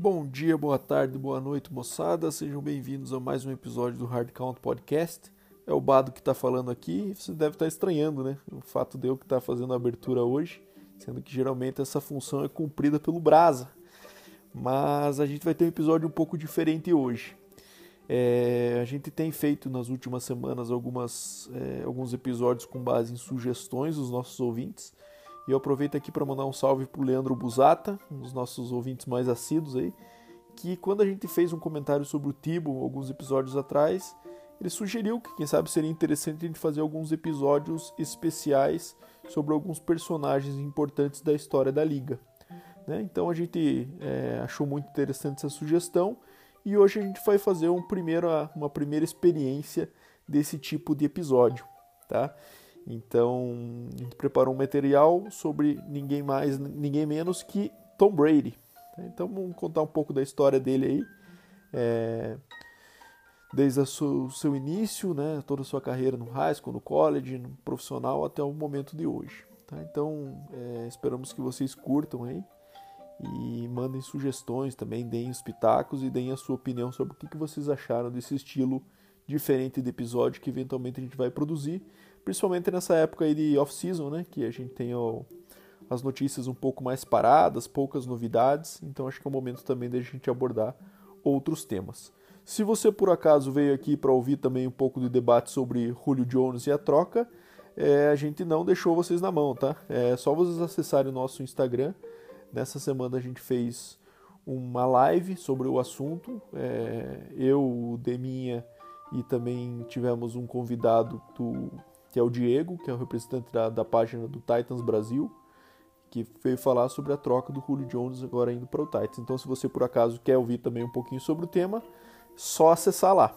Bom dia, boa tarde, boa noite, moçada. Sejam bem-vindos a mais um episódio do Hard Count Podcast. É o Bado que está falando aqui. Você deve estar tá estranhando, né? O fato de eu que estar tá fazendo a abertura hoje, sendo que geralmente essa função é cumprida pelo Brasa. Mas a gente vai ter um episódio um pouco diferente hoje. É, a gente tem feito nas últimas semanas algumas, é, alguns episódios com base em sugestões dos nossos ouvintes. E eu aproveito aqui para mandar um salve para o Leandro Busata, um dos nossos ouvintes mais assíduos aí, que quando a gente fez um comentário sobre o Tibo alguns episódios atrás, ele sugeriu que quem sabe seria interessante a gente fazer alguns episódios especiais sobre alguns personagens importantes da história da liga. Né? Então a gente é, achou muito interessante essa sugestão e hoje a gente vai fazer um primeiro, uma primeira experiência desse tipo de episódio. Tá? Então, a gente preparou um material sobre ninguém mais, ninguém menos que Tom Brady. Então, vamos contar um pouco da história dele aí. É, desde o seu início, né, toda a sua carreira no high school, no college, no profissional, até o momento de hoje. Tá? Então, é, esperamos que vocês curtam aí e mandem sugestões também, deem os pitacos e deem a sua opinião sobre o que, que vocês acharam desse estilo diferente de episódio que eventualmente a gente vai produzir principalmente nessa época aí de off-season, né, que a gente tem ó, as notícias um pouco mais paradas, poucas novidades, então acho que é o momento também da gente abordar outros temas. Se você por acaso veio aqui para ouvir também um pouco de debate sobre Julio Jones e a troca, é, a gente não deixou vocês na mão, tá? É só vocês acessarem o nosso Instagram. Nessa semana a gente fez uma live sobre o assunto. É, eu, o Deminha e também tivemos um convidado do que é o Diego, que é o representante da, da página do Titans Brasil, que veio falar sobre a troca do Julio Jones agora indo para o Titans. Então, se você por acaso quer ouvir também um pouquinho sobre o tema, só acessar lá.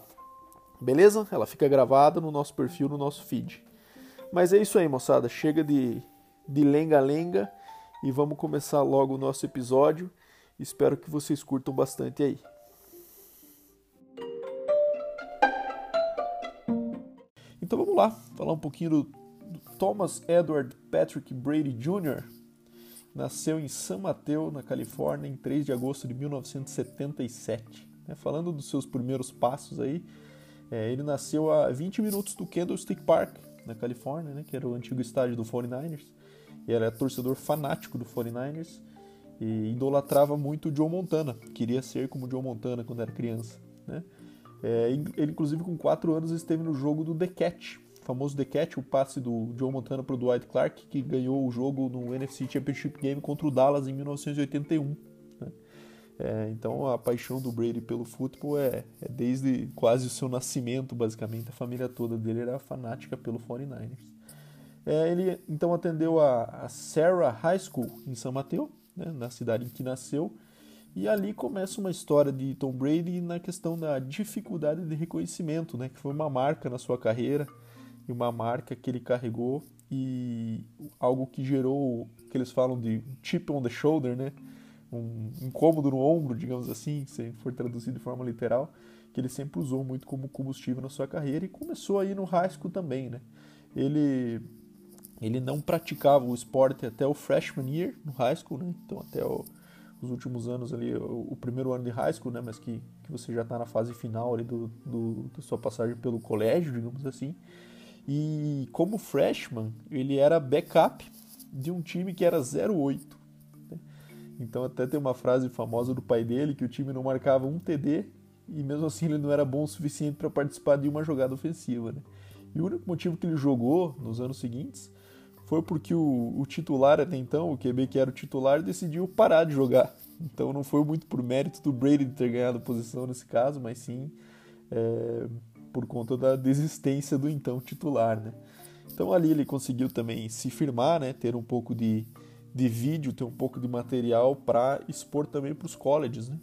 Beleza? Ela fica gravada no nosso perfil, no nosso feed. Mas é isso aí, moçada. Chega de lenga-lenga e vamos começar logo o nosso episódio. Espero que vocês curtam bastante aí. Então vamos lá, falar um pouquinho do, do Thomas Edward Patrick Brady Jr. Nasceu em San Mateo, na Califórnia, em 3 de agosto de 1977. É, falando dos seus primeiros passos aí, é, ele nasceu a 20 minutos do Candlestick Park, na Califórnia, né, que era o antigo estádio do 49ers. E era torcedor fanático do 49ers e idolatrava muito o Joe Montana. Queria ser como o Joe Montana quando era criança. Né? É, ele, inclusive, com 4 anos, esteve no jogo do The Cat, o famoso The Cat, o passe do Joe Montana para o Dwight Clark, que ganhou o jogo no NFC Championship Game contra o Dallas em 1981. Né? É, então, a paixão do Brady pelo futebol é, é, desde quase o seu nascimento, basicamente. A família toda dele era fanática pelo 49ers. É, ele então atendeu a, a Sarah High School em São Mateus, né, na cidade em que nasceu, e ali começa uma história de Tom Brady na questão da dificuldade de reconhecimento, né? Que foi uma marca na sua carreira e uma marca que ele carregou e algo que gerou, que eles falam de chip on the shoulder, né? Um incômodo no ombro, digamos assim, se for traduzido de forma literal, que ele sempre usou muito como combustível na sua carreira e começou aí no school também, né? Ele ele não praticava o esporte até o freshman year no high school, né? Então até o os últimos anos ali, o, o, primeiro ano de high school, né, mas que, que você já está na fase final ali do, do, da sua passagem pelo colégio, digamos assim. E como freshman, ele era backup de um time que era 08. Né? Então até tem uma frase famosa do pai dele que o time não marcava um TD e mesmo assim ele não era bom o suficiente para participar de uma jogada ofensiva. Né? E o único motivo que ele jogou nos anos seguintes foi porque o, o, titular até então, o QB que era o titular, decidiu parar de jogar. Então não foi muito por mérito do Brady ter ganhado posição nesse caso, mas sim é, por conta da desistência do então titular, né? Então ali ele conseguiu também se firmar, né? Ter um pouco de, de vídeo, ter um pouco de material para expor também para os colleges, né?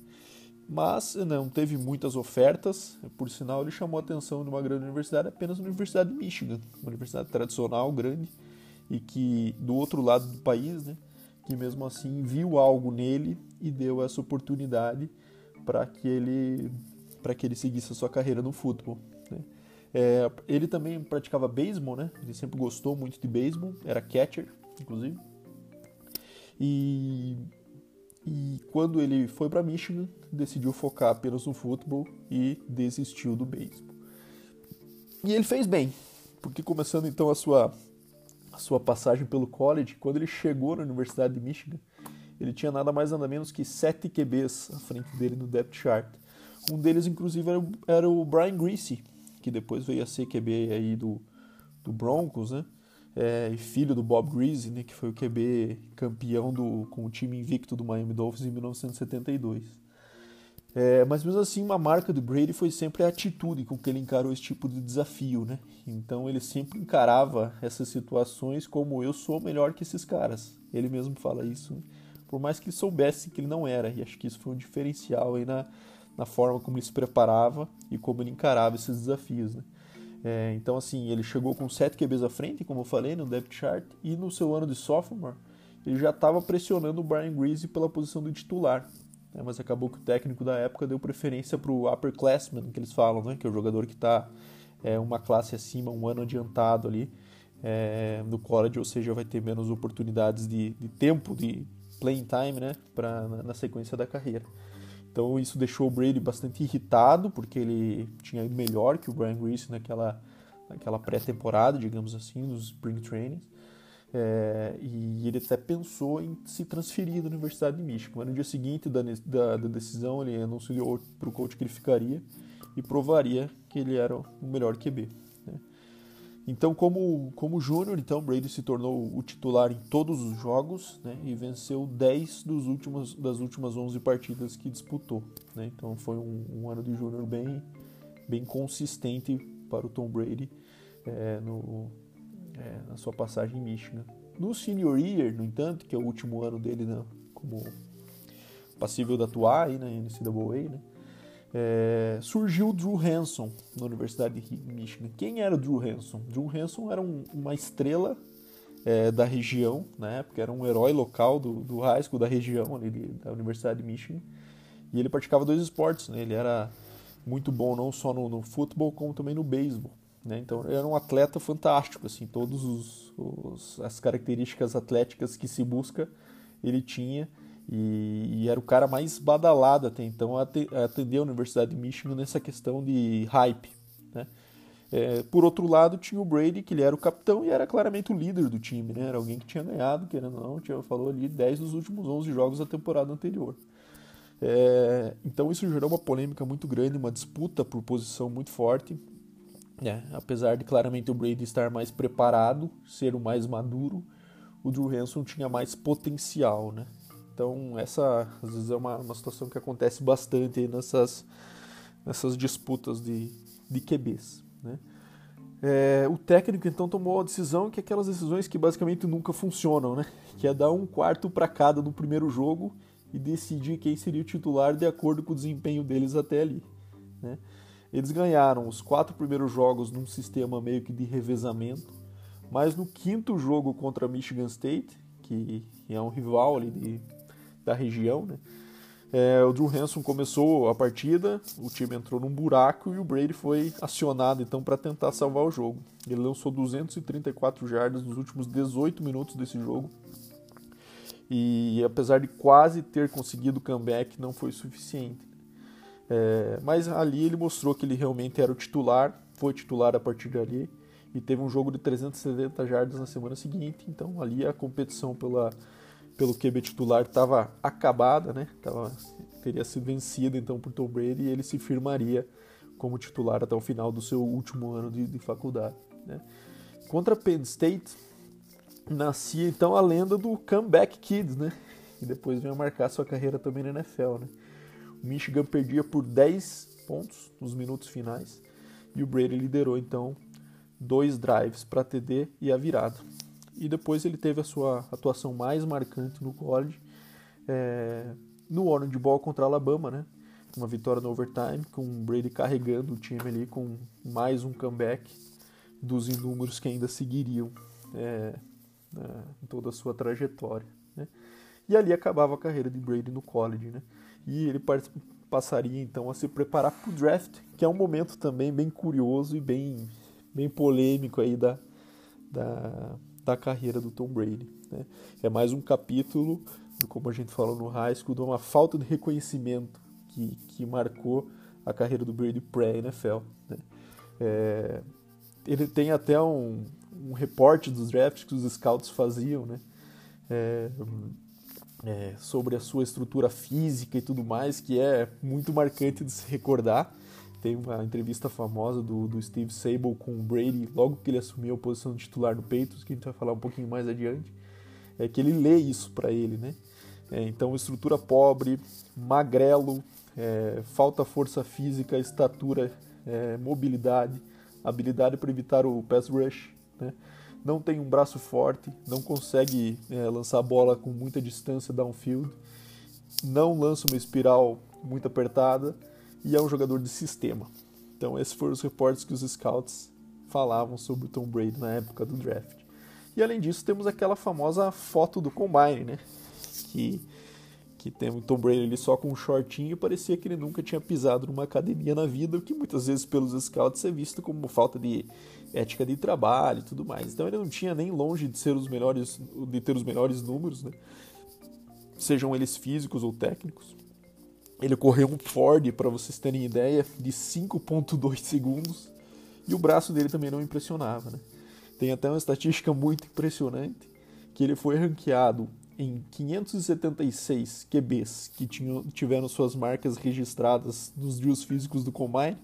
Mas não teve muitas ofertas, por sinal ele chamou a atenção de uma grande universidade, apenas a Universidade de Michigan, uma universidade tradicional, grande, e que do outro lado do país, né, que mesmo assim viu algo nele e deu essa oportunidade para que ele para que ele seguisse a sua carreira no futebol. Né. É, ele também praticava beisebol, né? Ele sempre gostou muito de beisebol, era catcher, inclusive. E, e quando ele foi para Michigan, decidiu focar apenas no futebol e desistiu do beisebol. E ele fez bem, porque começando então a sua, a sua passagem pelo college, quando ele chegou na Universidade de Michigan, ele tinha nada mais nada menos que sete QBs à frente dele no depth chart. Um deles, inclusive, era o, era o Brian Greasy, que depois veio a ser QB aí do, do Broncos, né? É, filho do Bob Greasy, né, que foi o QB campeão do, com o time invicto do Miami Dolphins em 1972. É, mas mesmo assim, uma marca do Brady foi sempre a atitude com que ele encarou esse tipo de desafio, né? Então ele sempre encarava essas situações como eu sou melhor que esses caras. Ele mesmo fala isso, né? por mais que soubesse que ele não era. E acho que isso foi um diferencial aí na, na forma como ele se preparava e como ele encarava esses desafios, né? É, então, assim, ele chegou com 7 QBs à frente, como eu falei, no depth chart, e no seu ano de sophomore, ele já estava pressionando o Brian Greasy pela posição de titular. Né? Mas acabou que o técnico da época deu preferência para o upperclassman, que eles falam, né? que é o jogador que está é, uma classe acima, um ano adiantado ali é, no college, ou seja, vai ter menos oportunidades de, de tempo, de playing time, né? Pra, na, na sequência da carreira. Então isso deixou o Brady bastante irritado, porque ele tinha ido melhor que o Brian Grease naquela, naquela pré-temporada, digamos assim, nos Spring Trainings. É, e ele até pensou em se transferir da Universidade de Michigan. Mas no dia seguinte da, da, da decisão, ele anunciou para o coach que ele ficaria e provaria que ele era o melhor QB. Então, como, como júnior, então Brady se tornou o titular em todos os jogos né, e venceu 10 dos últimos, das últimas 11 partidas que disputou. Né? Então, foi um, um, ano de júnior bem, bem consistente para o Tom Brady é, no, é, na sua passagem em Michigan. No senior year, no entanto, que é o último ano dele né, como passível de atuar aí na NCAA, né, é, surgiu o Drew Hanson na Universidade de Michigan. Quem era o Drew Hanson? Drew Hanson era um, uma estrela é, da região, na época, era um herói local do, do high school da região ali, da Universidade de Michigan. E ele praticava dois esportes, né? ele era muito bom não só no, no futebol, como também no beisebol. Né? Então era um atleta fantástico, assim, todas as características atléticas que se busca ele tinha e, e, era o cara mais badalado até então a atender a Universidade de Michigan nessa questão de hype. Né? É, por outro lado, tinha o Brady, que ele era o capitão e era claramente o líder do time. Né? Era alguém que tinha ganhado, querendo ou não, tinha, falou ali 10 dos últimos 11 jogos da temporada anterior. É, então isso gerou uma polêmica muito grande, uma disputa por posição muito forte. É, apesar de claramente o Brady estar mais preparado, ser o mais maduro, o Drew Hanson tinha mais potencial, né? Então, essa às vezes é uma, uma situação que acontece bastante nessas, nessas disputas de, de QBs. Né? É, o técnico então tomou a decisão que aquelas decisões que basicamente nunca funcionam, né? que é dar um quarto para cada no primeiro jogo e decidir quem seria o titular de acordo com o desempenho deles até ali. Né? Eles ganharam os quatro primeiros jogos num sistema meio que de revezamento, mas no quinto jogo contra Michigan State, que é um rival ali de da região, né? É, o Drew Hanson começou a partida, o time entrou num buraco e o Brady foi acionado então para tentar salvar o jogo. Ele lançou 234 jardas nos últimos 18 minutos desse jogo. E apesar de quase ter conseguido o comeback, não foi suficiente. É, mas ali ele mostrou que ele realmente era o titular, foi titular a partir dali e teve um jogo de 370 jardas na semana seguinte. Então ali a competição pela pelo QB titular estava acabada, né? Tava, teria sido vencida então por Tom Brady e ele se firmaria como titular até o final do seu último ano de, de faculdade. Né? Contra Penn State nascia então a lenda do comeback kids, né? E depois veio marcar sua carreira também na NFL, né? Michigan perdia por 10 pontos nos minutos finais e o Brady liderou então dois drives para TD e a virada e depois ele teve a sua atuação mais marcante no college é, no Orange Bowl contra Alabama, né? Uma vitória no overtime, com o Brady carregando o time ali com mais um comeback dos inúmeros que ainda seguiriam é, é, em toda a sua trajetória. Né? E ali acabava a carreira de Brady no college, né? E ele passaria então a se preparar para o draft, que é um momento também bem curioso e bem, bem polêmico aí da, da, da carreira do Tom Brady. Né? É mais um capítulo como a gente falou no high school, de uma falta de reconhecimento que, que marcou a carreira do Brady pré-NFL. Né? É, ele tem até um, um reporte dos drafts que os scouts faziam, né? É, é, sobre a sua estrutura física e tudo mais, que é muito marcante de se recordar. Tem uma entrevista famosa do, do Steve Sable com o Brady logo que ele assumiu a posição de titular no Peitos, que a gente vai falar um pouquinho mais adiante. É que ele lê isso para ele, né? É, então, estrutura pobre, magrelo, é, falta força física, estatura, é, mobilidade, habilidade para evitar o pass rush, né? Não tem um braço forte, não consegue é, lançar a bola com muita distância downfield, não lança uma espiral muito apertada e é um jogador de sistema. Então esses foram os reportes que os scouts falavam sobre o Tom Brady na época do draft. E além disso temos aquela famosa foto do combine, né? Que que tem o Tom Brady ali só com um shortinho e parecia que ele nunca tinha pisado numa academia na vida, o que muitas vezes pelos scouts é visto como falta de ética de trabalho e tudo mais. Então ele não tinha nem longe de ser os melhores, de ter os melhores números, né? Sejam eles físicos ou técnicos. Ele correu um Ford, para vocês terem ideia, de 5.2 segundos. E o braço dele também não impressionava, né? Tem até uma estatística muito impressionante, que ele foi ranqueado em 576 QBs que tinham, tiveram suas marcas registradas nos drills físicos do Combine,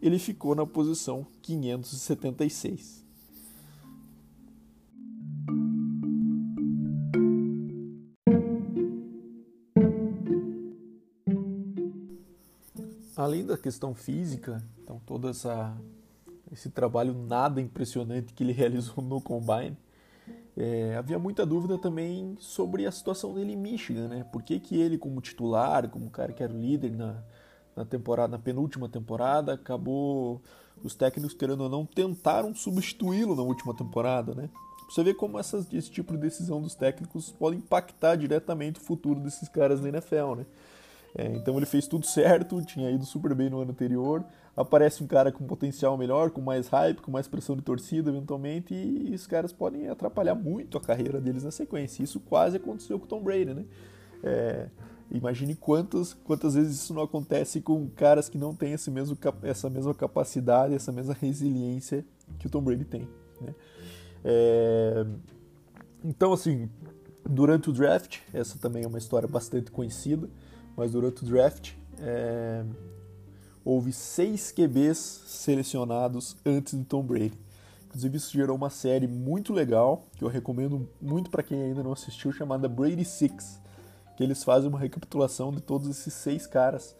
ele ficou na posição 576. Além da questão física, então todo essa, esse trabalho nada impressionante que ele realizou no Combine, é, havia muita dúvida também sobre a situação dele em Michigan, né? Por que, que ele, como titular, como cara que era o líder na, na temporada, na penúltima temporada, acabou os técnicos querendo ou não tentaram substituí-lo na última temporada, né? Você vê como essas, esse tipo de decisão dos técnicos pode impactar diretamente o futuro desses caras na NFL, né? É, então ele fez tudo certo, tinha ido super bem no ano anterior. Aparece um cara com potencial melhor, com mais hype, com mais pressão de torcida, eventualmente, e os caras podem atrapalhar muito a carreira deles na sequência. Isso quase aconteceu com o Tom Brady, né? É, imagine quantas, quantas vezes isso não acontece com caras que não têm esse mesmo, essa mesma capacidade, essa mesma resiliência que o Tom Brady tem. Né? É, então, assim, durante o draft, essa também é uma história bastante conhecida mas durante o draft é, houve seis QBs selecionados antes de Tom Brady. Inclusive isso gerou uma série muito legal que eu recomendo muito para quem ainda não assistiu, chamada Brady Six, que eles fazem uma recapitulação de todos esses seis caras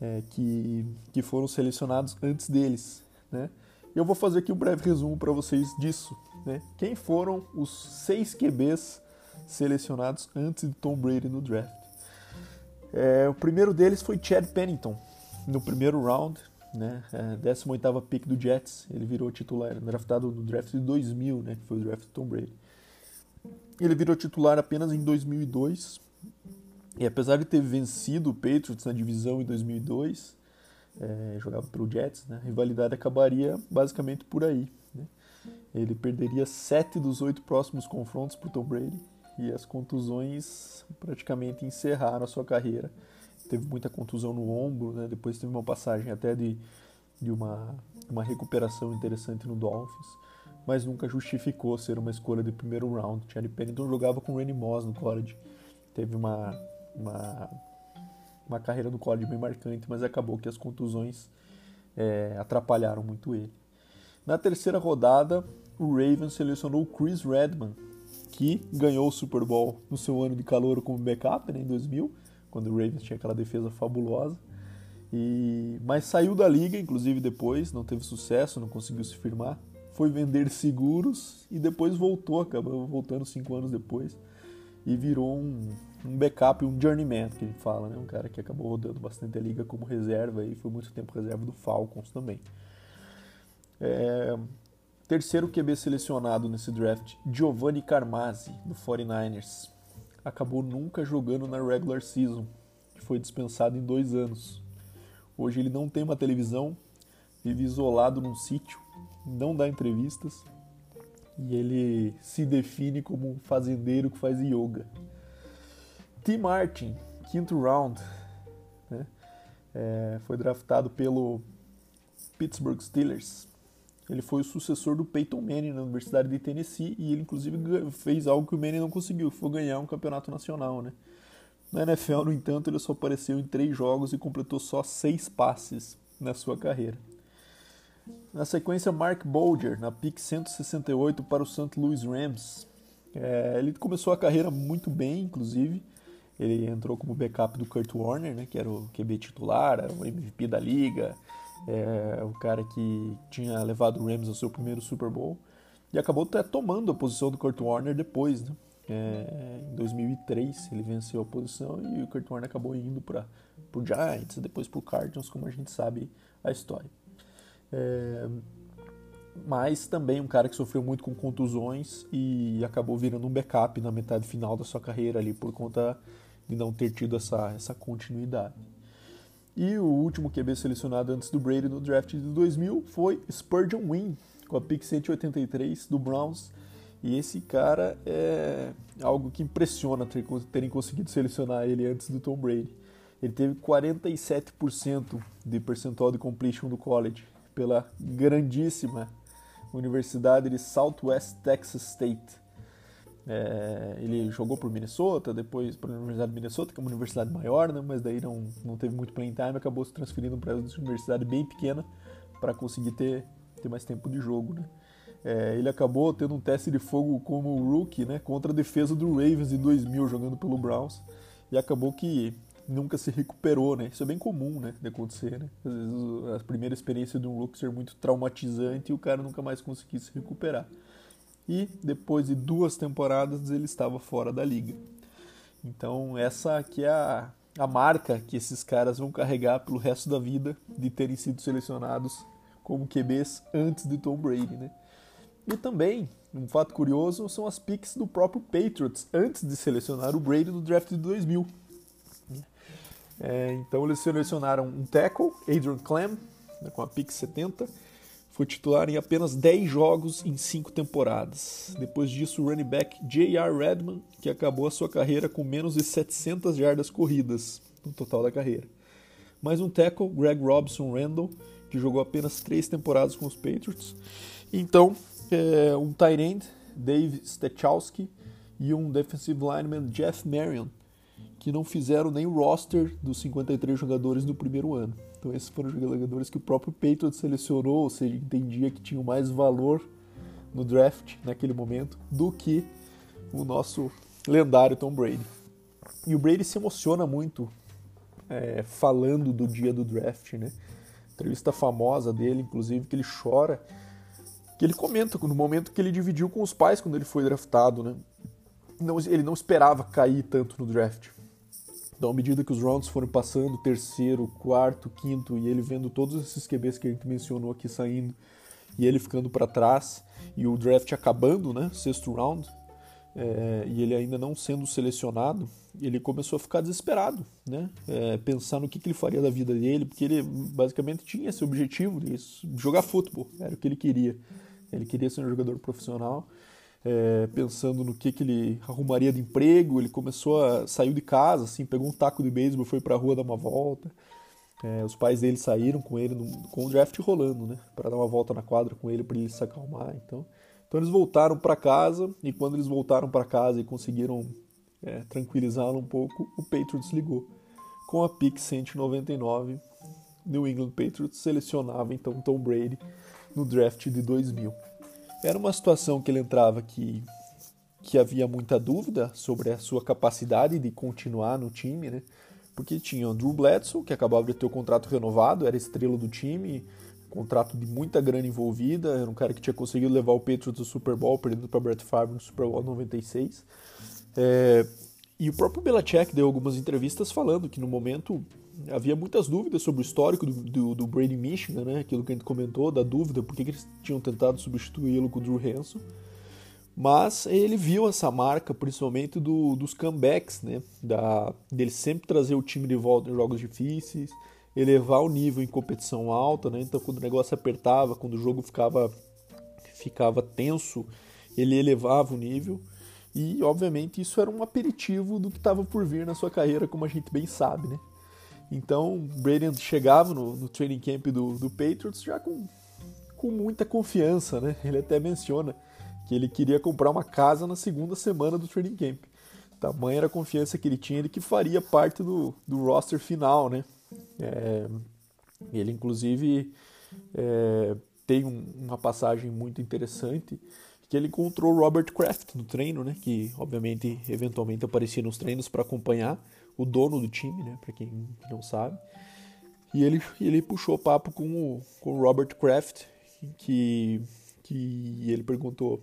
é, que, que foram selecionados antes deles, né? Eu vou fazer aqui um breve resumo para vocês disso, né? Quem foram os seis QBs selecionados antes de Tom Brady no draft? É, o primeiro deles foi Chad Pennington, no primeiro round, né, é, 18ª pick do Jets, ele virou titular, draftado no draft de 2000, né, que foi o draft do Tom Brady. Ele virou titular apenas em 2002, e apesar de ter vencido o Patriots na divisão em 2002, é, jogava pelo Jets, né, a rivalidade acabaria basicamente por aí. Né. Ele perderia sete dos oito próximos confrontos para Tom Brady, e as contusões praticamente encerraram a sua carreira. Teve muita contusão no ombro, né? depois teve uma passagem até de, de uma, uma recuperação interessante no Dolphins, mas nunca justificou ser uma escolha de primeiro round. Chad Pennington jogava com Randy Moss no college, teve uma, uma, uma carreira no college bem marcante, mas acabou que as contusões é, atrapalharam muito ele. Na terceira rodada, o Ravens selecionou Chris Redman, que ganhou o Super Bowl no seu ano de calor como backup, né, em 2000, quando o Ravens tinha aquela defesa fabulosa. E mas saiu da liga, inclusive depois, não teve sucesso, não conseguiu se firmar. Foi vender seguros e depois voltou, acabou voltando cinco anos depois e virou um, um backup, um journeyman que a gente fala, né? Um cara que acabou rodando bastante a liga como reserva e foi muito tempo reserva do Falcons também. É, Terceiro QB selecionado nesse draft, Giovanni Carmazzi, do 49ers. Acabou nunca jogando na regular season, que foi dispensado em dois anos. Hoje ele não tem uma televisão, vive isolado num sítio, não dá entrevistas e ele se define como um fazendeiro que faz yoga. T. Martin, quinto round, né? É, foi draftado pelo Pittsburgh Steelers. Ele foi o sucessor do Peyton Manning na Universidade de Tennessee e ele inclusive fez algo que o Manning não conseguiu, foi ganhar um campeonato nacional, né? Na NFL, no entanto, ele só apareceu em três jogos e completou só seis passes na sua carreira. Na sequência, Mark Bolger, na pick 168 para o St. Louis Rams. É, ele começou a carreira muito bem, inclusive. Ele entrou como backup do Kurt Warner, né, que era o QB titular, era o MVP da liga, é, o cara que tinha levado o Rams ao seu primeiro Super Bowl. E acabou até tomando a posição do Kurt Warner depois. Né? É, em 2003 ele venceu a posição e o Kurt Warner acabou indo para o Giants, depois para o Cardinals, como a gente sabe a história. É, mas também um cara que sofreu muito com contusões e acabou virando um backup na metade final da sua carreira ali por conta de não ter tido essa, essa continuidade. E o último QB selecionado antes do Brady no draft de 2000 foi Spurgeon Wynn, com a pick 183 do Browns. E esse cara é algo que impressiona ter, terem conseguido selecionar ele antes do Tom Brady. Ele teve 47% de percentual de completion do college pela grandíssima Universidade de Southwest Texas State. É, ele jogou por Minnesota, depois para a Universidade de Minnesota, que é uma universidade maior, né, mas daí não, não teve muito playing time, acabou se transferindo para uma universidade bem pequena para conseguir ter, ter mais tempo de jogo. Né. É, ele acabou tendo um teste de fogo como rookie né, contra a defesa do Ravens em 2000, jogando pelo Browns, e acabou que nunca se recuperou, né? Isso é bem comum, né, de acontecer, né? Às vezes a primeira experiência de um rookie ser muito traumatizante e o cara nunca mais conseguir se recuperar. E depois de duas temporadas ele estava fora da liga. Então essa aqui é a, a marca que esses caras vão carregar pelo resto da vida de terem sido selecionados como QBs antes de Tom Brady, né? E também, um fato curioso, são as picks do próprio Patriots antes de selecionar o Brady no draft de 2000. É, então eles selecionaram um tackle, Adrian Clem, né, com a pick 70. Foi titular em apenas 10 jogos em 5 temporadas. Depois disso, o running back J.R. Redman, que acabou a sua carreira com menos de 700 jardas corridas no total da carreira. Mais um tackle, Greg Robson Randall, que jogou apenas 3 temporadas com os Patriots. Então, é, um tight end, Dave Stechowski, e um defensive lineman, Jeff Marion, que não fizeram nem o roster dos 53 jogadores do primeiro ano. Então esses foram os jogadores que o próprio Patriots selecionou, ou seja, entendia que tinham mais valor no draft naquele momento do que o nosso lendário Tom Brady. E o Brady se emociona muito é, falando do dia do draft, né? Entrevista famosa dele, inclusive, que ele chora, que ele comenta no momento que ele dividiu com os pais quando ele foi draftado, né? Não, ele não esperava cair tanto no draft. Então, à medida que os rounds foram passando, terceiro, quarto, quinto, e ele vendo todos esses QBs que a gente mencionou aqui saindo, e ele ficando para trás, e o draft acabando, né, sexto round, é, e ele ainda não sendo selecionado, ele começou a ficar desesperado, né, é, pensar no que, que ele faria da vida dele, porque ele basicamente tinha esse objetivo de jogar futebol, era o que ele queria. Ele queria ser um jogador profissional, é, pensando no que, que ele arrumaria de emprego. Ele começou a saiu de casa, assim, pegou um taco de beisebol, foi para a rua dar uma volta. É, os pais dele saíram com ele no, com o draft rolando, né, para dar uma volta na quadra com ele para ele se acalmar. Então, então eles voltaram para casa e quando eles voltaram para casa e conseguiram é, tranquilizá-lo um pouco, o Patriots ligou com a pick 199. New England Patriots selecionava então Tom Brady no draft de 2000. Era uma situação que ele entrava que, que havia muita dúvida sobre a sua capacidade de continuar no time, né? Porque tinha o Drew Bledsoe, que acabava de ter o contrato renovado, era estrela do time, contrato de muita grana envolvida, era um cara que tinha conseguido levar o Patriots do Super Bowl, perdendo para Brett Favre no Super Bowl 96. É, e o próprio Belichick deu algumas entrevistas falando que no momento havia muitas dúvidas sobre o histórico do, do, do, Brady Michigan, né? Aquilo que a gente comentou, da dúvida, por que, eles tinham tentado substituí-lo com o Drew Hanson. Mas ele viu essa marca, principalmente do, dos comebacks, né? Da, dele sempre trazer o time de volta em jogos difíceis, elevar o nível em competição alta, né? Então, quando o negócio apertava, quando o jogo ficava, ficava tenso, ele elevava o nível. E, obviamente, isso era um aperitivo do que estava por vir na sua carreira, como a gente bem sabe, né? Então, Brady chegava no, no training camp do, do Patriots já com, com muita confiança, né? Ele até menciona que ele queria comprar uma casa na segunda semana do training camp. Tamanha era a confiança que ele tinha de que faria parte do, do roster final, né? É, ele, inclusive, é, tem um, uma passagem muito interessante que ele encontrou Robert Kraft no treino, né? Que, obviamente, eventualmente aparecia nos treinos para acompanhar o dono do time, né? Para quem não sabe. E ele, ele puxou papo com o, com o Robert Kraft, que, que ele perguntou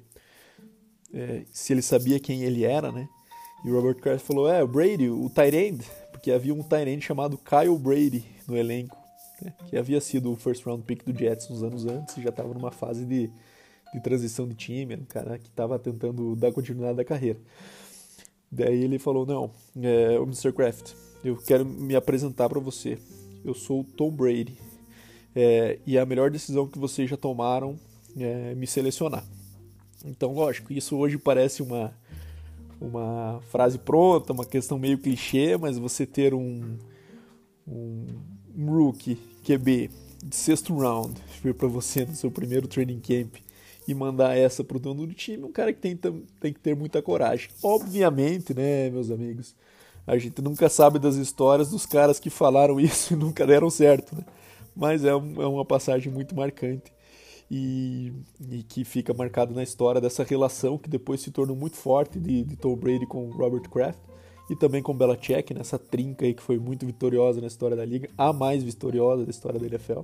é, se ele sabia quem ele era, né? E o Robert Kraft falou: É, o Brady, o Tyrande, porque havia um Tyrande chamado Kyle Brady no elenco, né? que havia sido o first round pick do Jets uns anos antes e já estava numa fase de, de transição de time, era um cara que estava tentando dar continuidade da carreira. Daí ele falou: Não, é, o Mr. Kraft, eu quero me apresentar para você. Eu sou o Tom Brady. É, e a melhor decisão que vocês já tomaram é me selecionar. Então, lógico, isso hoje parece uma, uma frase pronta, uma questão meio clichê, mas você ter um, um, um rookie QB de sexto round vir para você no seu primeiro training camp e mandar essa pro dono do time, um cara que tem, tem que ter muita coragem. Obviamente, né, meus amigos, a gente nunca sabe das histórias dos caras que falaram isso e nunca deram certo, né? Mas é, um, é uma passagem muito marcante e, e, que fica marcado na história dessa relação que depois se tornou muito forte de, de Tom Brady com Robert Kraft e também com Belichick, nessa trinca aí que foi muito vitoriosa na história da liga, a mais vitoriosa da história da NFL,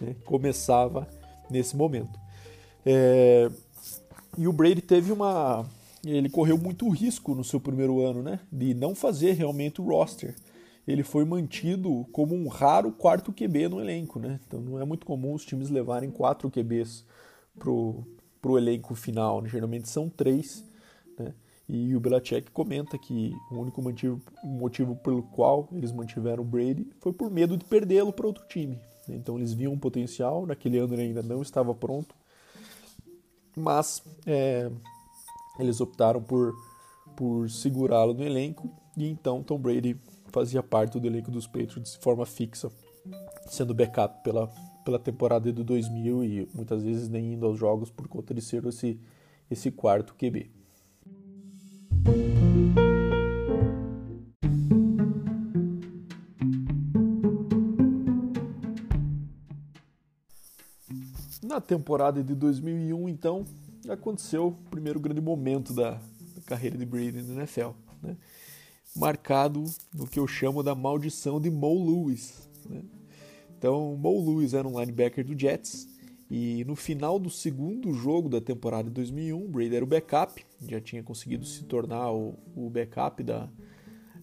né? começava nesse momento. É... E o Brady teve uma... ele correu muito risco no seu primeiro ano, né, de não fazer realmente o roster ele foi mantido como um raro quarto QB no elenco, né? Então não é muito comum os times levarem quatro QBs pro, pro elenco final, né? geralmente são três, né? E o Belichick comenta que o único motivo, motivo pelo qual eles mantiveram o Brady foi por medo de perdê-lo para outro time. Então eles viam um potencial, naquele ano ele ainda não estava pronto, mas é, eles optaram por, por segurá-lo no elenco e então Tom Brady fazia parte do elenco dos Patriots de forma fixa, sendo backup pela, pela temporada de 2000 e muitas vezes nem indo aos jogos por conta de ser esse, esse quarto QB. Temporada de 2001, então, aconteceu o primeiro grande momento da, carreira de Brady na NFL. Né? marcado no que eu chamo da maldição de Mo Lewis. Né? Então, Mo Lewis era um linebacker do Jets e no final do segundo jogo da temporada de 2001, Brady era o backup, já tinha conseguido se tornar o, o backup da,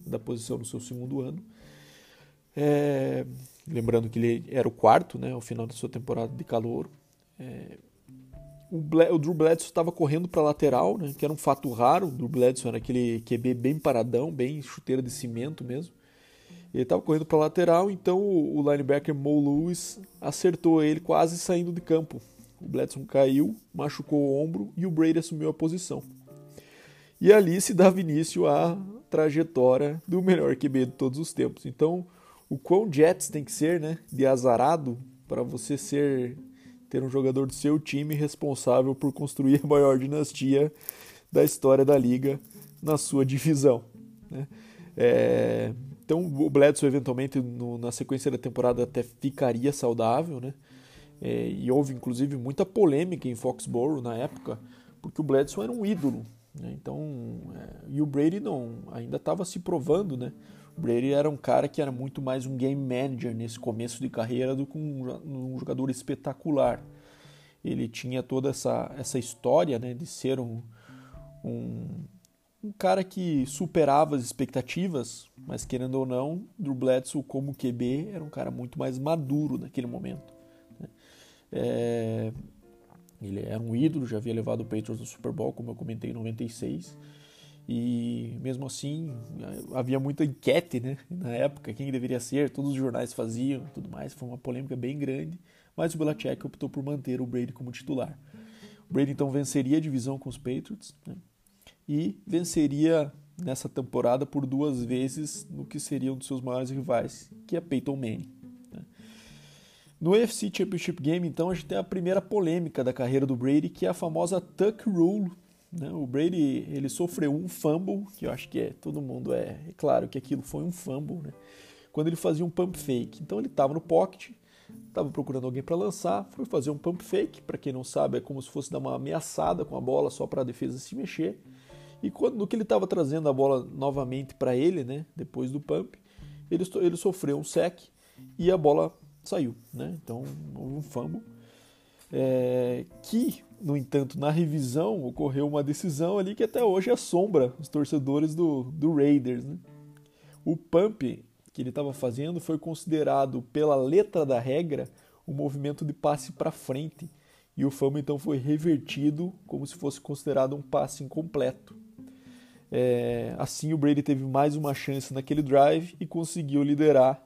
da posição no seu segundo ano. É, lembrando que ele era o quarto, né, ao final da sua temporada de calor. É, o, Ble o Drew Bledsoe estava correndo para lateral, né, que era um fato raro. O Drew Bledsoe era aquele QB bem paradão, bem chuteira de cimento mesmo. Ele estava correndo para lateral, então o, linebacker Mo Lewis acertou ele quase saindo de campo. O Bledsoe caiu, machucou o ombro e o Brady assumiu a posição. E ali se dava início à trajetória do melhor QB de todos os tempos. Então, o quão Jets tem que ser, né, de azarado para você ser ter um jogador do seu time responsável por construir a maior dinastia da história da liga na sua divisão. Né? É, então o Bledsoe eventualmente no, na sequência da temporada até ficaria saudável, né? É, e houve inclusive muita polêmica em Foxborough na época, porque o Bledsoe era um ídolo. Né? Então, é, e o Brady não ainda estava se provando, né? Brady era um cara que era muito mais um game manager nesse começo de carreira do que um, um jogador espetacular. Ele tinha toda essa, essa história né, de ser um, um, um cara que superava as expectativas, mas querendo ou não, Drew Bledsoe como QB era um cara muito mais maduro naquele momento. Né? É, ele era um ídolo, já havia levado o Patriots no Super Bowl, como eu comentei em 96 e mesmo assim, havia muita enquete né, na época, quem deveria ser, todos os jornais faziam tudo mais. Foi uma polêmica bem grande, mas o Belichick optou por manter o Brady como titular. O Brady então venceria a divisão com os Patriots. Né, e venceria nessa temporada por duas vezes no que seria um dos seus maiores rivais, que é Peyton Manning. Né? No UFC Championship Game, então, a gente tem a primeira polêmica da carreira do Brady, que é a famosa Tuck Rule. Né? O Brady ele sofreu um fumble, que eu acho que é, todo mundo é, é claro que aquilo foi um fumble, né? quando ele fazia um pump fake. Então ele estava no pocket, estava procurando alguém para lançar, foi fazer um pump fake. Para quem não sabe, é como se fosse dar uma ameaçada com a bola só para a defesa se mexer. E quando, no que ele estava trazendo a bola novamente para ele, né, depois do pump, ele, ele sofreu um sec e a bola saiu. Né? Então houve um fumble. É, que, no entanto, na revisão ocorreu uma decisão ali que até hoje assombra os torcedores do, do Raiders. Né? O pump que ele estava fazendo foi considerado, pela letra da regra, um movimento de passe para frente, e o fumble então foi revertido como se fosse considerado um passe incompleto. É, assim, o Brady teve mais uma chance naquele drive e conseguiu liderar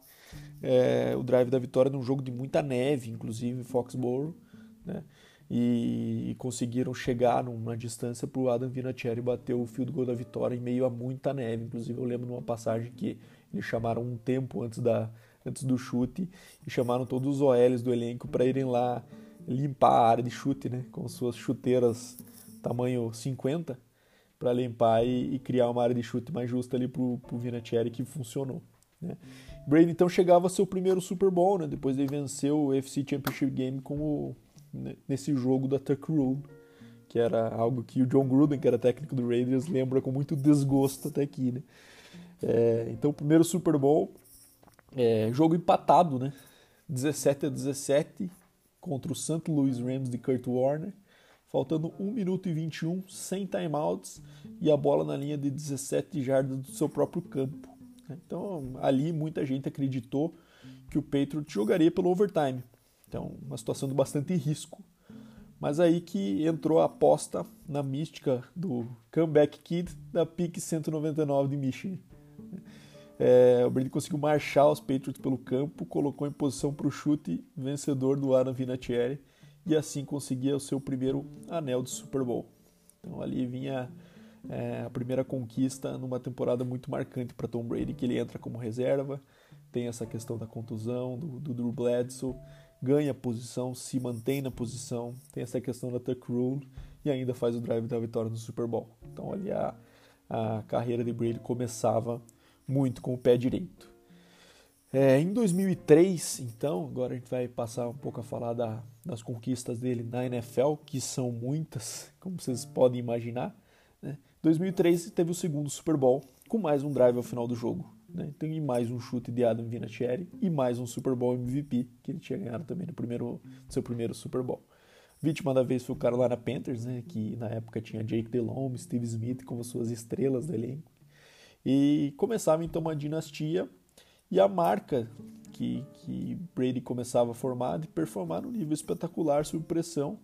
é, o drive da vitória num jogo de muita neve, inclusive em Foxborough, né? E, conseguiram chegar numa distância para o Adam Vinatieri bater o field goal da vitória em meio a muita neve. Inclusive, eu lembro numa passagem que eles chamaram um tempo antes, da, antes do chute e chamaram todos os OLs do elenco para irem lá limpar a área de chute, né? Com suas chuteiras tamanho 50 para limpar e, e, criar uma área de chute mais justa ali pro, pro Vinatieri que funcionou. Né? Brady então chegava ao seu primeiro Super Bowl, né? depois de vencer o UFC Championship Game com o, nesse jogo da Tuck Rule, que era algo que o John Gruden, que era técnico do Raiders, lembra com muito desgosto até aqui. Né? É, então, primeiro Super Bowl, é, jogo empatado, né? 17 a 17 contra o St. Louis Rams de Kurt Warner faltando 1 minuto e 21, sem timeouts e a bola na linha de 17 jardas do seu próprio campo. Então, ali muita gente acreditou que o Patriots jogaria pelo overtime. Então, uma situação de bastante risco. Mas aí que entrou a aposta na mística do comeback kid da pick 199 de Michigan. É, o Brady conseguiu marchar os Patriots pelo campo, colocou em posição para o chute vencedor do Adam Vinatieri e assim conseguia o seu primeiro anel de Super Bowl. Então ali vinha é, a primeira conquista numa temporada muito marcante para Tom Brady, que ele entra como reserva, tem essa questão da contusão, do, do Drew Bledsoe, ganha posição, se mantém na posição, tem essa questão da tuck rule e ainda faz o drive da vitória no Super Bowl. Então ali a, a carreira de Brady começava muito com o pé direito. É, em 2003, então, agora a gente vai passar um pouco a falar da, das conquistas dele na NFL, que são muitas, como vocês podem imaginar. Né? 2003 teve o segundo Super Bowl, com mais um drive ao final do jogo. Né? Então, mais um chute de Adam Vinatieri e mais um Super Bowl MVP, que ele tinha ganhado também no primeiro, seu primeiro Super Bowl. Vítima da vez foi o Carolina Panthers, né, que na época tinha Jake Delhomme, Steve Smith como suas estrelas do elenco. E começava então uma dinastia e a marca que, que Brady começava a formar de performar num nível espetacular sob pressão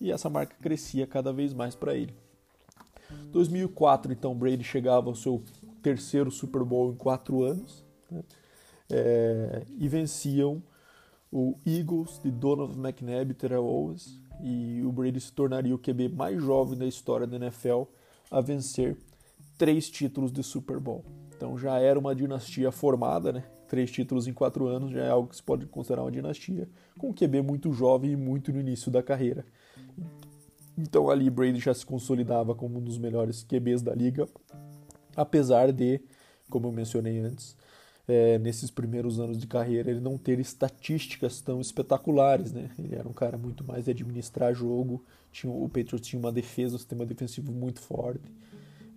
e essa marca crescia cada vez mais para ele. 2004 então Brady chegava ao seu terceiro Super Bowl em quatro anos né? é, e venciam o Eagles de Donovan McNabb e Terrell Owens e o Brady se tornaria o QB mais jovem da história da NFL a vencer três títulos de Super Bowl. Então já era uma dinastia formada, né? Três títulos em quatro anos já é algo que se pode considerar uma dinastia, com um QB muito jovem e muito no início da carreira. Então ali Brady já se consolidava como um dos melhores QBs da liga, apesar de, como eu mencionei antes, é, nesses primeiros anos de carreira ele não ter estatísticas tão espetaculares, né? Ele era um cara muito mais de administrar jogo, tinha, o Patriots tinha uma defesa, um sistema defensivo muito forte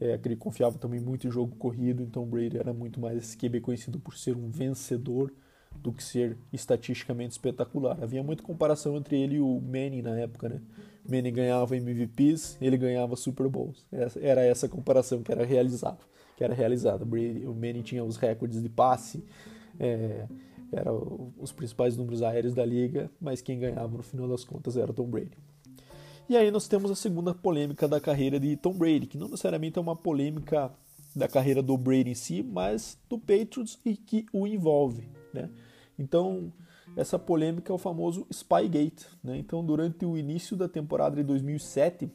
é, que ele confiava também muito em jogo corrido, então o Brady era muito mais esse QB conhecido por ser um vencedor do que ser estatisticamente espetacular. Havia muita comparação entre ele e o Manning na época, né? Manning ganhava MVPs, ele ganhava Super Bowls. Era essa comparação que era realizada. Que era realizada. O Manning tinha os recordes de passe, é, era os principais números aéreos da liga, mas quem ganhava no final das contas era Tom Brady. E aí nós temos a segunda polêmica da carreira de Tom Brady, que não necessariamente é uma polêmica da carreira do Brady em si, mas do Patriots e que o envolve, né? Então, essa polêmica é o famoso Spygate, né? Então, durante o início da temporada de 2007,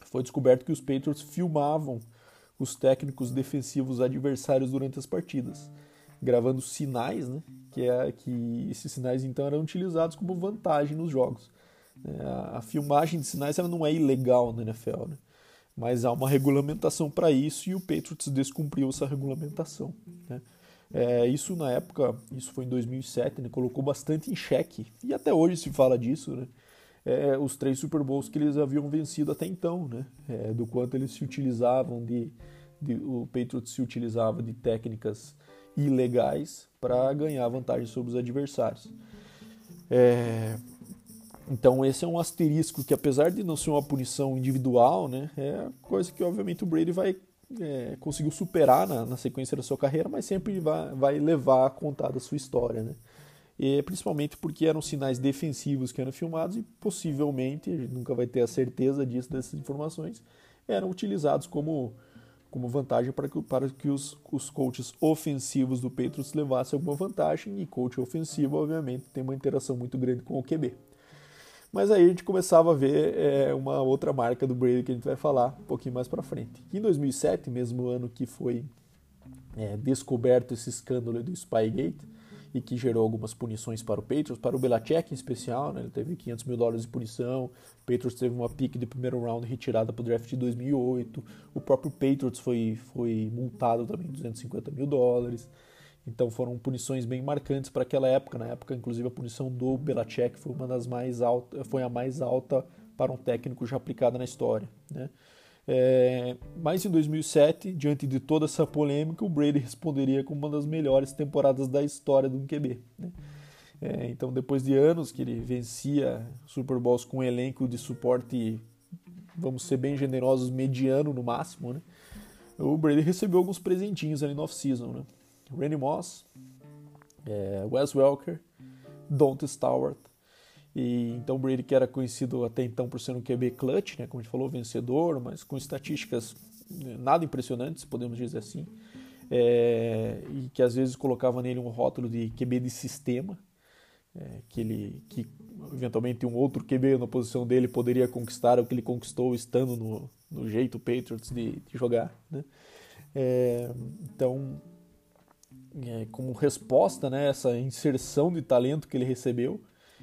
foi descoberto que os Patriots filmavam os técnicos defensivos adversários durante as partidas, gravando sinais, né, que, é, que esses sinais então eram utilizados como vantagem nos jogos. É, a, filmagem de sinais ela não é ilegal na NFL, né, mas há uma regulamentação para isso e o Patriots descumpriu essa regulamentação. Né. É, isso na época, isso foi em 2007, né, colocou bastante em xeque, e até hoje se fala disso, né, é, os três Super Bowls que eles haviam vencido até então, né, é, do quanto eles se utilizavam de, de, o Patriots se utilizava de técnicas ilegais para ganhar vantagem sobre os adversários. É, então esse é um asterisco que apesar de não ser uma punição individual, né, é coisa que obviamente o Brady vai é, conseguiu superar na, na, sequência da sua carreira, mas sempre vai, vai levar a contar da sua história, né? E, principalmente porque eram sinais defensivos que eram filmados e possivelmente, a gente nunca vai ter a certeza disso, dessas informações, eram utilizados como, como vantagem para que, para que os, os coaches ofensivos do Patriots levassem alguma vantagem e coach ofensivo, obviamente, tem uma interação muito grande com o QB. Mas aí a gente começava a ver é, uma outra marca do Brady que a gente vai falar um pouquinho mais para frente. Em 2007, mesmo ano que foi é, descoberto esse escândalo do Spygate e que gerou algumas punições para o Patriots, para o Belichick em especial, né, ele teve 500 mil dólares de punição, o Patriots teve uma pick de primeiro round retirada para o draft de 2008, o próprio Patriots foi, foi multado também 250 mil dólares. Então foram punições bem marcantes para aquela época. Na época, inclusive, a punição do Belacek foi uma das mais altas, foi a mais alta para um técnico já aplicada na história. Né? É, mas em 2007, diante de toda essa polêmica, o Brady responderia com uma das melhores temporadas da história do QB. Né? É, então, depois de anos que ele vencia Super Bowls com um elenco de suporte, vamos ser bem generosos, mediano no máximo, né? o Brady recebeu alguns presentinhos ali no off-season. Né? Randy Moss, é, Wes Welker, Don't Stewart. E então Brady, que era conhecido até então por ser um QB clutch, né, como a gente falou, vencedor, mas com estatísticas né, nada impressionantes, podemos dizer assim, é, e que às vezes colocava nele um rótulo de QB de sistema, é, que ele que eventualmente um outro QB na posição dele poderia conquistar o que ele conquistou estando no, no jeito Patriots de, de jogar, né? É, então é, como resposta né, essa inserção de talento que ele recebeu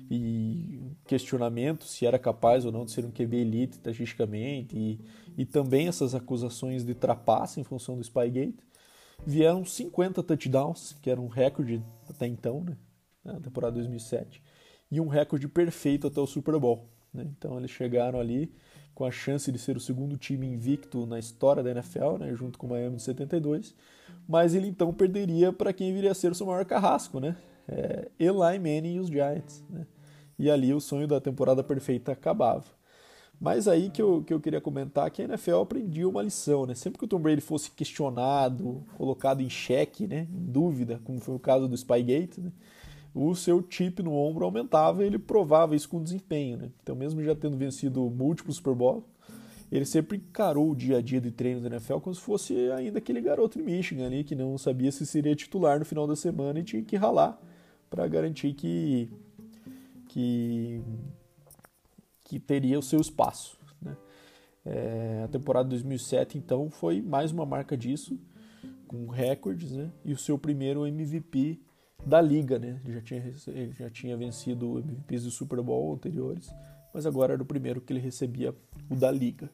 e questionamento se era capaz ou não de ser um QB elite estatisticamente e, e também essas acusações de trapaça em função do Spygate vieram 50 touchdowns que era um recorde até então né, na temporada 2007 e um recorde perfeito até o Super Bowl né? então eles chegaram ali com a chance de ser o segundo time invicto na história da NFL, né, junto com o Miami de 72, mas ele então perderia para quem viria a ser o seu maior carrasco, né, é, Eli Manning e os Giants. Né, e ali o sonho da temporada perfeita acabava. Mas aí que eu, que eu queria comentar que a NFL aprendia uma lição, né? Sempre que o Tom Brady fosse questionado, colocado em xeque, né? em dúvida, como foi o caso do Spygate, né? o seu chip no ombro aumentava e ele provava isso com desempenho. Né? Então, mesmo já tendo vencido múltiplos Super Bowl, ele sempre encarou o dia a dia de treino da NFL como se fosse ainda aquele garoto de Michigan ali que não sabia se seria titular no final da semana e tinha que ralar para garantir que, que, que teria o seu espaço. Né? É, a temporada 2007, então, foi mais uma marca disso, com recordes, né? e o seu primeiro MVP da liga, né? Ele já tinha, já tinha vencido MVPs do Super Bowl anteriores, mas agora era o primeiro que ele recebia o da liga.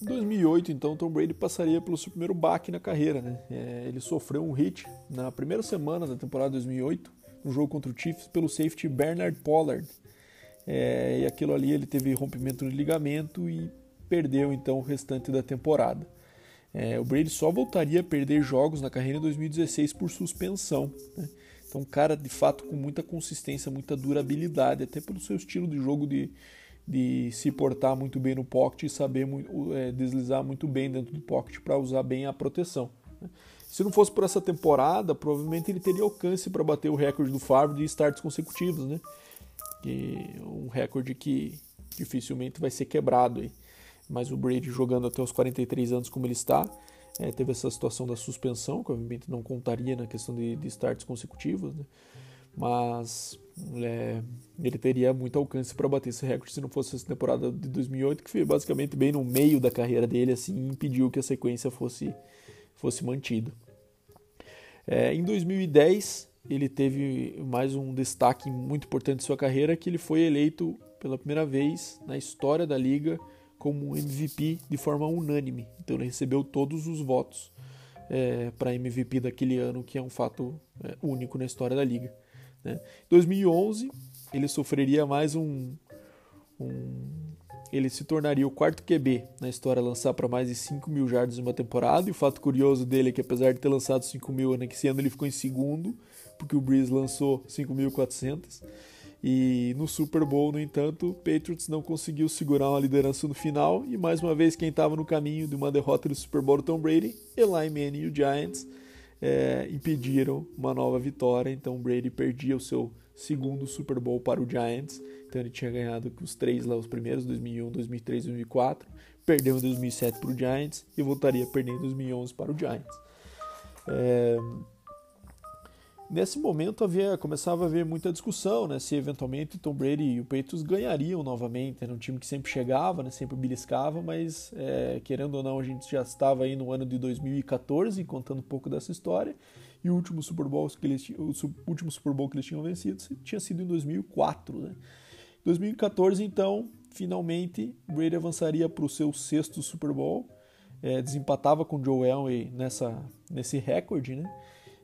Em 2008, então, Tom Brady passaria pelo seu primeiro baque na carreira, né? É, ele sofreu um hit na primeira semana da temporada 2008, no jogo contra o Chiefs, pelo safety Bernard Pollard é, e aquilo ali ele teve rompimento no ligamento e perdeu então o restante da temporada. É, o Brady só voltaria a perder jogos na carreira em 2016 por suspensão. Né? Então, um cara de fato com muita consistência, muita durabilidade, até pelo seu estilo de jogo de, de se portar muito bem no pocket e saber é, deslizar muito bem dentro do pocket para usar bem a proteção. Né? Se não fosse por essa temporada, provavelmente ele teria alcance para bater o recorde do Favre de starts consecutivos, né? que um recorde que dificilmente vai ser quebrado. Aí. Mas o Brady jogando até os 43 anos como ele está, É, teve essa situação da suspensão, que obviamente não contaria na questão de, de starts consecutivos, né? mas é, ele teria muito alcance para bater esse recorde se não fosse essa temporada de 2008, que foi basicamente bem no meio da carreira dele, assim, impediu que a sequência fosse, fosse mantida. É, em 2010, ele teve mais um destaque muito importante de sua carreira, que ele foi eleito pela primeira vez na história da liga como MVP de forma unânime. Então ele recebeu todos os votos é, para MVP daquele ano, que é um fato é, único na história da liga. Né? Em 2011, ele sofreria mais um, um, Ele se tornaria o quarto QB na história a lançar para mais de 5 mil jardas em uma temporada. E o fato curioso dele é que, apesar de ter lançado 5 mil, né, esse ano ele ficou em segundo, porque o Breeze lançou 5.400. E no Super Bowl, no entanto, o Patriots não conseguiu segurar uma liderança no final. E mais uma vez, quem estava no caminho de uma derrota do Super Bowl, Tom Brady, Eli Manning e o Giants é, impediram uma nova vitória. Então Brady perdia o seu segundo Super Bowl para o Giants. Então ele tinha ganhado os três lá, os primeiros, 2001, 2003 2004. Perdeu em 2007 para o Giants e voltaria a perder em 2011 para o Giants. É, Nesse momento havia começava a haver muita discussão, né, se eventualmente Tom Brady e o Patriots ganhariam novamente. Era um time que sempre chegava, né, sempre beliscava, mas é, querendo ou não a gente já estava aí no ano de 2014, contando um pouco dessa história. E o último Super Bowl que eles o último Super Bowl que eles tinham vencido tinha sido em 2004, né? 2014, então, finalmente Brady avançaria para o seu sexto Super Bowl, é, desempatava com Joe Elway nessa nesse recorde, né?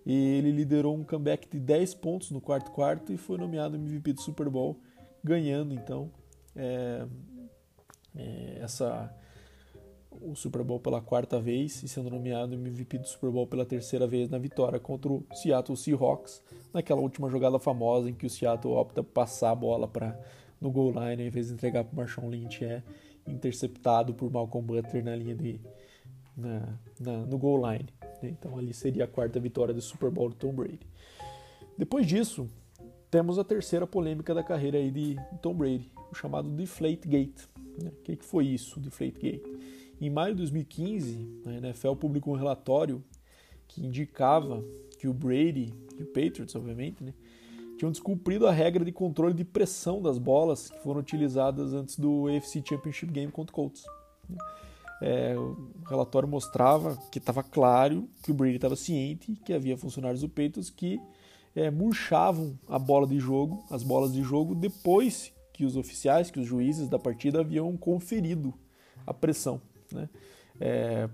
E ele liderou um comeback de 10 pontos no quarto quarto e foi nomeado MVP do Super Bowl, ganhando então é, é, essa o Super Bowl pela quarta vez e sendo nomeado MVP do Super Bowl pela terceira vez na vitória contra o Seattle Seahawks, naquela última jogada famosa em que o Seattle opta por passar a bola para no goal line ao invés de entregar para Marshawn Lynch é interceptado por Malcolm Butler na linha de na, na, no goal line. Né? Então ali seria a quarta vitória do Super Bowl do Tom Brady. Depois disso, temos a terceira polêmica da carreira aí de Tom Brady, o chamado Deflate Gate. Né? O que, que foi isso, Deflate Gate? Em maio de 2015, a NFL publicou um relatório que indicava que o Brady e o Patriots, obviamente, né, tinham descumprido a regra de controle de pressão das bolas que foram utilizadas antes do AFC Championship Game contra o Colts. É, o relatório mostrava que estava claro que o Brady estava ciente que havia funcionários do Peitos que é, murchavam a bola de jogo, as bolas de jogo, depois que os oficiais, que os juízes da partida haviam conferido a pressão. Né? É,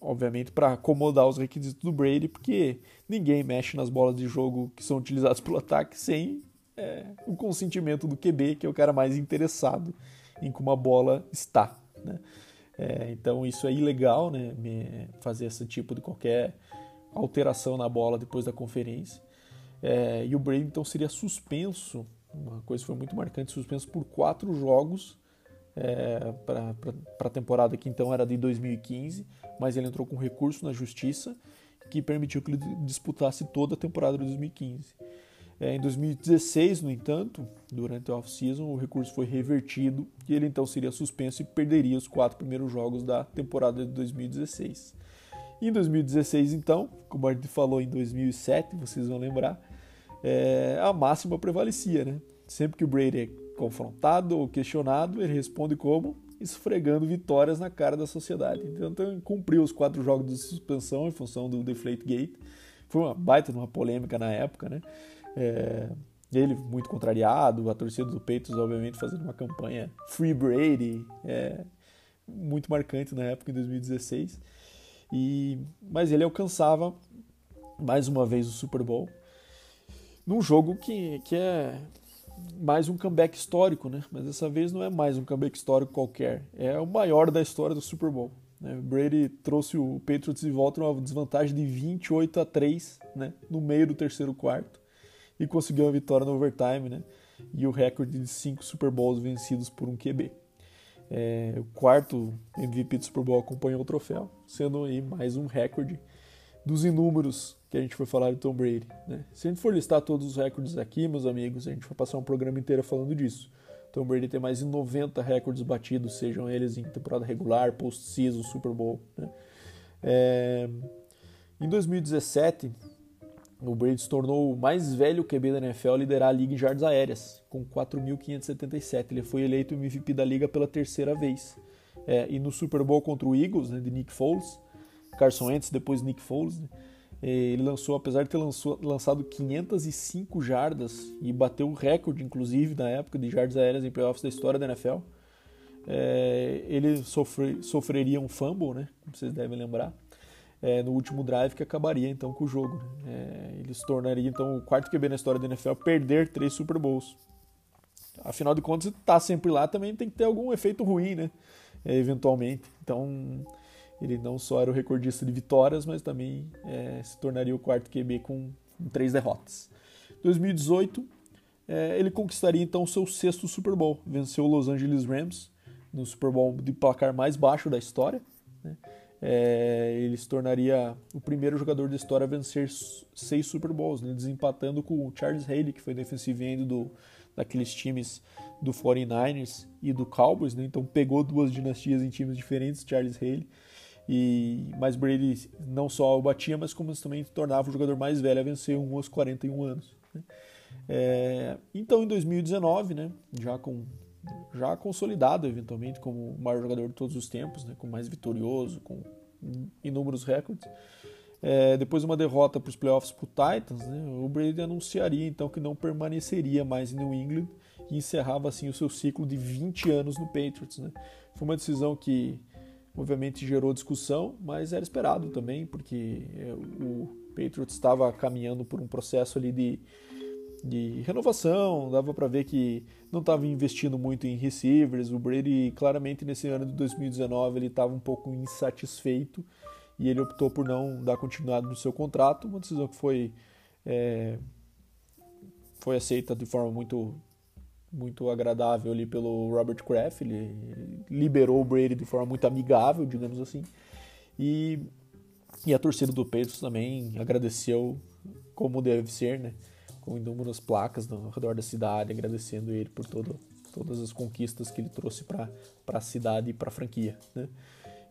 obviamente para acomodar os requisitos do Brady, porque ninguém mexe nas bolas de jogo que são utilizadas pelo ataque sem é, o consentimento do QB, que é o cara mais interessado em como a bola está. Né? É, então isso é ilegal, né? Fazer esse tipo de qualquer alteração na bola depois da conferência. É, e o Brady então seria suspenso, uma coisa que foi muito marcante, suspenso por quatro jogos é, para a temporada que então era de 2015, mas ele entrou com recurso na justiça que permitiu que ele disputasse toda a temporada de 2015. É, em 2016, no entanto, durante a off-season, o recurso foi revertido e ele então seria suspenso e perderia os quatro primeiros jogos da temporada de 2016. Em 2016, então, como a gente falou em 2007, vocês vão lembrar, é, a máxima prevalecia, né? Sempre que o Brady é confrontado ou questionado, ele responde como esfregando vitórias na cara da sociedade. Então, então cumpriu os quatro jogos de suspensão em função do Deflate Gate. Foi uma baita uma polêmica na época, né? É, ele muito contrariado, a torcida do Peitos, obviamente, fazendo uma campanha Free Brady, é, muito marcante na época, em 2016. E, mas ele alcançava mais uma vez o Super Bowl num jogo que, que é mais um comeback histórico, né? Mas dessa vez não é mais um comeback histórico qualquer, é o maior da história do Super Bowl. Né? Brady trouxe o Patriots de volta numa desvantagem de 28 a 3 né? no meio do terceiro quarto e conseguiu a vitória no overtime, né? E o recorde de cinco Super Bowls vencidos por um QB. É, o quarto MVP do Super Bowl acompanhou o troféu, sendo aí mais um recorde dos inúmeros que a gente foi falar de Tom Brady. Né? Se a gente for listar todos os recordes aqui, meus amigos, a gente vai passar um programa inteiro falando disso. Tom Brady tem mais de 90 recordes batidos, sejam eles em temporada regular, post-season, Super Bowl. Né? É... Em 2017, o Brady se tornou o mais velho QB da NFL a liderar a liga em jardas aéreas, com 4.577. Ele foi eleito MVP da liga pela terceira vez. É, e no Super Bowl contra o Eagles, né, de Nick Foles, Carson Wentz, depois Nick Foles, né, ele lançou, apesar de ter lançou, lançado 505 jardas e bateu o recorde, inclusive, na época de jardas aéreas em playoffs da história da NFL, é, ele sofre, sofreria um fumble, né, vocês devem lembrar, é, no último drive que acabaria então com o jogo. Né? É, ele se tornaria então o quarto QB na história da NFL a perder três Super Bowls. Afinal de contas, está sempre lá também tem que ter algum efeito ruim, né? É, eventualmente. Então, ele não só era o recordista de vitórias, mas também é, se tornaria o quarto QB com, com três derrotas. 2018, é, ele conquistaria então o seu sexto Super Bowl. Venceu o Los Angeles Rams no Super Bowl de placar mais baixo da história. Né? É, ele se tornaria o primeiro jogador da história a vencer seis Super Bowls, né, desempatando com o Charles Haley, que foi defensive end do, daqueles times do 49ers e do Cowboys, né, então pegou duas dinastias em times diferentes, Charles Haley, e, mas Brady não só o batia, mas como também tornava o jogador mais velho a vencer um aos 41 anos. Né. É, então em 2019, né, já com já consolidado eventualmente como o maior jogador de todos os tempos, né, com mais vitorioso, com inúmeros recordes. É, depois de uma derrota para os playoffs para o Titans, né, o Brady anunciaria então que não permaneceria mais em New England e encerrava assim o seu ciclo de 20 anos no Patriots. Né. Foi uma decisão que obviamente gerou discussão, mas era esperado também, porque é, o Patriots estava caminhando por um processo ali de de renovação, dava para ver que não estava investindo muito em receivers. O Brady, claramente, nesse ano de 2019, ele estava um pouco insatisfeito e ele optou por não dar continuidade no seu contrato, uma decisão que foi, é, foi aceita de forma muito, muito agradável ali pelo Robert Kraft. Ele liberou o Brady de forma muito amigável, digamos assim. E, e a torcida do Patriots também agradeceu como deve ser, né? Com inúmeras placas ao redor da cidade, agradecendo ele por todo, todas as conquistas que ele trouxe para a cidade e para a franquia. Né?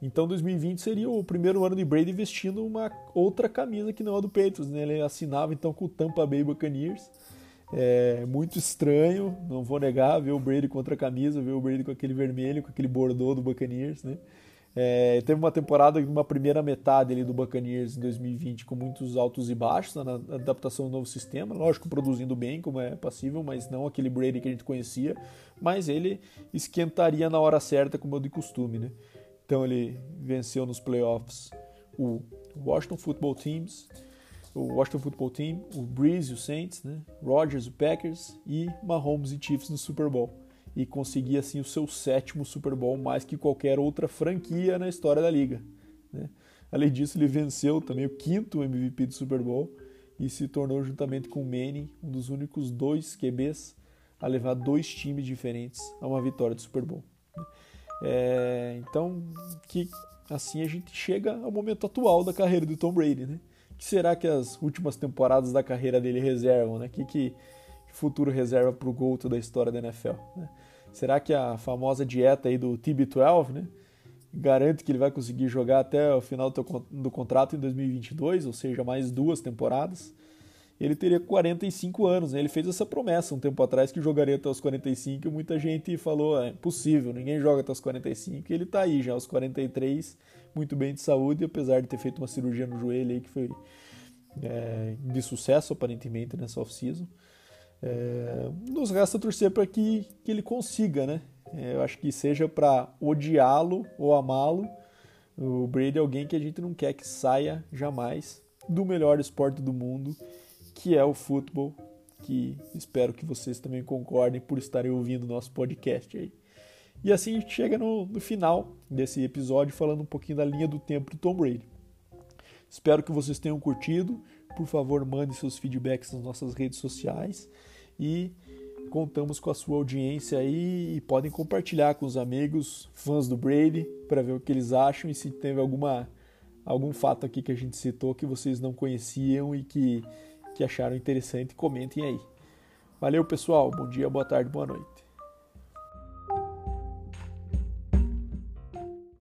Então 2020 seria o primeiro ano de Brady vestindo uma outra camisa que não a do Patriots. Né? Ele assinava então com o Tampa Bay Buccaneers. É muito estranho, não vou negar, ver o Brady contra a camisa, ver o Brady com aquele vermelho, com aquele bordô do Buccaneers, né? É, teve uma temporada, uma primeira metade ali do Buccaneers em 2020 com muitos altos e baixos na adaptação ao novo sistema, lógico produzindo bem como é passível, mas não aquele Brady que a gente conhecia, mas ele esquentaria na hora certa como é de costume, né? Então ele venceu nos playoffs o Washington Football Teams, o Washington Football Team, o Breeze, o Saints, né? Rodgers, o Packers e Mahomes e Chiefs no Super Bowl e conseguir assim o seu sétimo Super Bowl mais que qualquer outra franquia na história da liga. Né? Além disso, ele venceu também o quinto MVP do Super Bowl e se tornou juntamente com Manning um dos únicos dois QBs a levar dois times diferentes a uma vitória do Super Bowl. Né? É, então, que assim a gente chega ao momento atual da carreira do Tom Brady, né? O que será que as últimas temporadas da carreira dele reservam, né? Que que futuro reserva para o GOAT da história da NFL? Né? Será que a famosa dieta aí do TB12, né, garante que ele vai conseguir jogar até o final do contrato em 2022, ou seja, mais duas temporadas? Ele teria 45 anos, né? Ele fez essa promessa um tempo atrás que jogaria até os 45 e muita gente falou, é impossível, ninguém joga até os 45. E ele está aí já aos 43, muito bem de saúde, apesar de ter feito uma cirurgia no joelho aí que foi é, de sucesso aparentemente nessa off-season. É, nos resta torcer para que, que ele consiga, né? É, eu acho que seja para odiá-lo ou amá-lo, o Brady é alguém que a gente não quer que saia jamais do melhor esporte do mundo, que é o futebol, que espero que vocês também concordem por estarem ouvindo nosso podcast aí. E assim a gente chega no, no final desse episódio falando um pouquinho da linha do tempo do Tom Brady. Espero que vocês tenham curtido. Por favor, mande seus feedbacks nas nossas redes sociais e contamos com a sua audiência aí e podem compartilhar com os amigos, fãs do Brady, para ver o que eles acham e se teve alguma algum fato aqui que a gente citou que vocês não conheciam e que, que acharam interessante, comentem aí. Valeu, pessoal. Bom dia, boa tarde, boa noite.